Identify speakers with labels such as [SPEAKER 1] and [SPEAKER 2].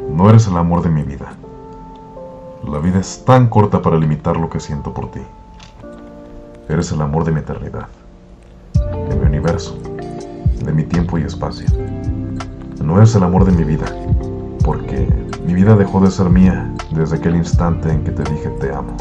[SPEAKER 1] No eres el amor de mi vida. La vida es tan corta para limitar lo que siento por ti. Eres el amor de mi eternidad, de mi universo, de mi tiempo y espacio. No eres el amor de mi vida, porque mi vida dejó de ser mía desde aquel instante en que te dije te amo.